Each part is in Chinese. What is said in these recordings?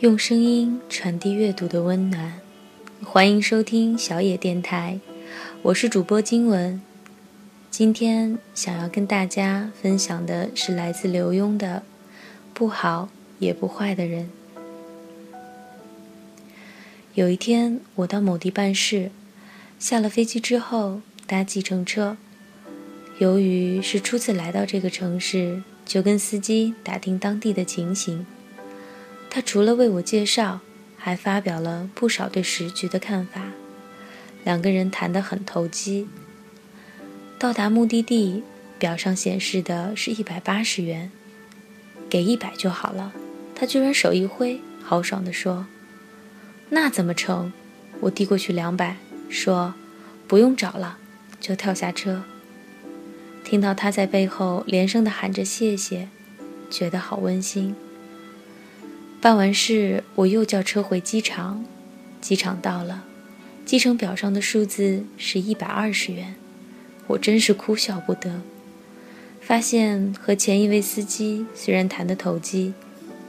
用声音传递阅读的温暖，欢迎收听小野电台，我是主播金文。今天想要跟大家分享的是来自刘墉的《不好也不坏的人》。有一天，我到某地办事，下了飞机之后搭计程车，由于是初次来到这个城市，就跟司机打听当地的情形。他除了为我介绍，还发表了不少对时局的看法。两个人谈得很投机。到达目的地，表上显示的是一百八十元，给一百就好了。他居然手一挥，豪爽地说：“那怎么成？”我递过去两百，说：“不用找了。”就跳下车。听到他在背后连声地喊着谢谢，觉得好温馨。办完事，我又叫车回机场。机场到了，机程表上的数字是一百二十元，我真是哭笑不得。发现和前一位司机虽然谈得投机，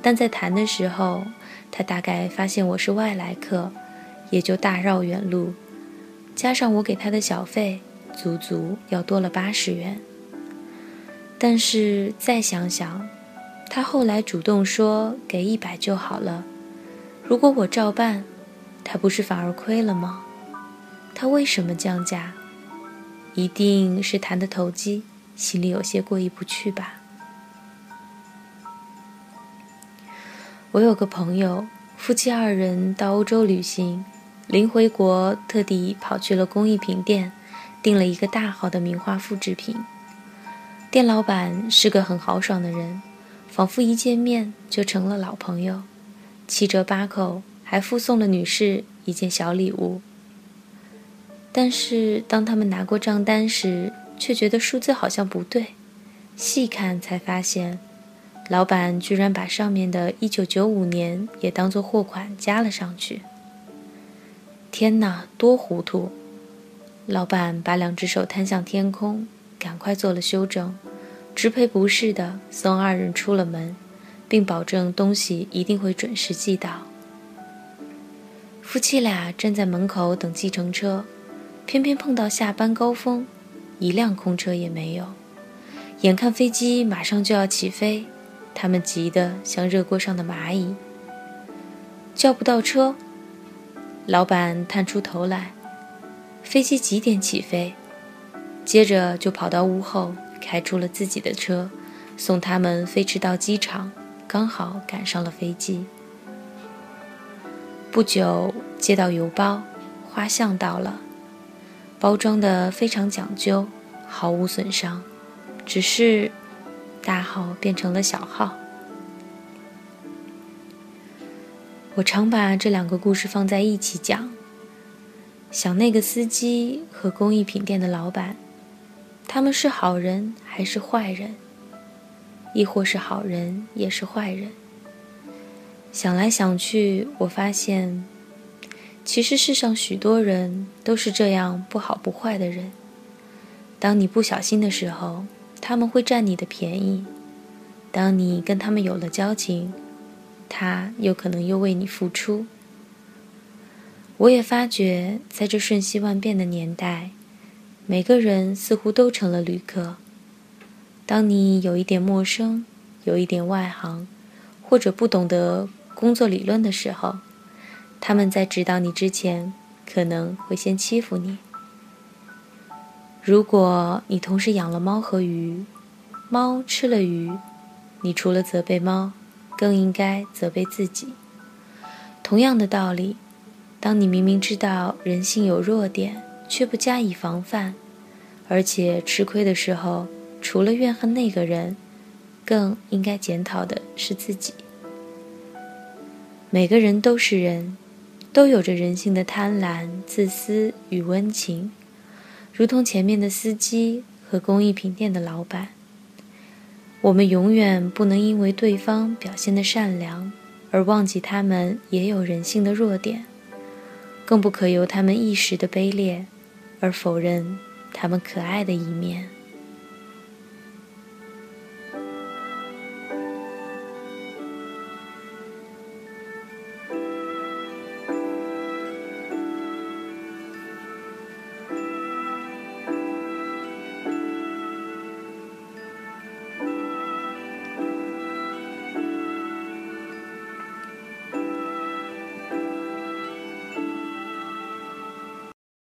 但在谈的时候，他大概发现我是外来客，也就大绕远路，加上我给他的小费，足足要多了八十元。但是再想想。他后来主动说给一百就好了，如果我照办，他不是反而亏了吗？他为什么降价？一定是谈的投机，心里有些过意不去吧。我有个朋友，夫妻二人到欧洲旅行，临回国特地跑去了工艺品店，订了一个大号的名画复制品。店老板是个很豪爽的人。仿佛一见面就成了老朋友，七折八扣，还附送了女士一件小礼物。但是当他们拿过账单时，却觉得数字好像不对，细看才发现，老板居然把上面的一九九五年也当做货款加了上去。天哪，多糊涂！老板把两只手摊向天空，赶快做了修正。支赔不是的，送二人出了门，并保证东西一定会准时寄到。夫妻俩站在门口等计程车，偏偏碰到下班高峰，一辆空车也没有。眼看飞机马上就要起飞，他们急得像热锅上的蚂蚁。叫不到车，老板探出头来：“飞机几点起飞？”接着就跑到屋后。开出了自己的车，送他们飞驰到机场，刚好赶上了飞机。不久接到邮包，花像到了，包装的非常讲究，毫无损伤，只是大号变成了小号。我常把这两个故事放在一起讲，想那个司机和工艺品店的老板。他们是好人还是坏人？亦或是好人也是坏人？想来想去，我发现，其实世上许多人都是这样不好不坏的人。当你不小心的时候，他们会占你的便宜；当你跟他们有了交情，他又可能又为你付出。我也发觉，在这瞬息万变的年代。每个人似乎都成了旅客。当你有一点陌生，有一点外行，或者不懂得工作理论的时候，他们在指导你之前，可能会先欺负你。如果你同时养了猫和鱼，猫吃了鱼，你除了责备猫，更应该责备自己。同样的道理，当你明明知道人性有弱点，却不加以防范，而且吃亏的时候，除了怨恨那个人，更应该检讨的是自己。每个人都是人，都有着人性的贪婪、自私与温情，如同前面的司机和工艺品店的老板。我们永远不能因为对方表现的善良，而忘记他们也有人性的弱点，更不可由他们一时的卑劣。而否认他们可爱的一面。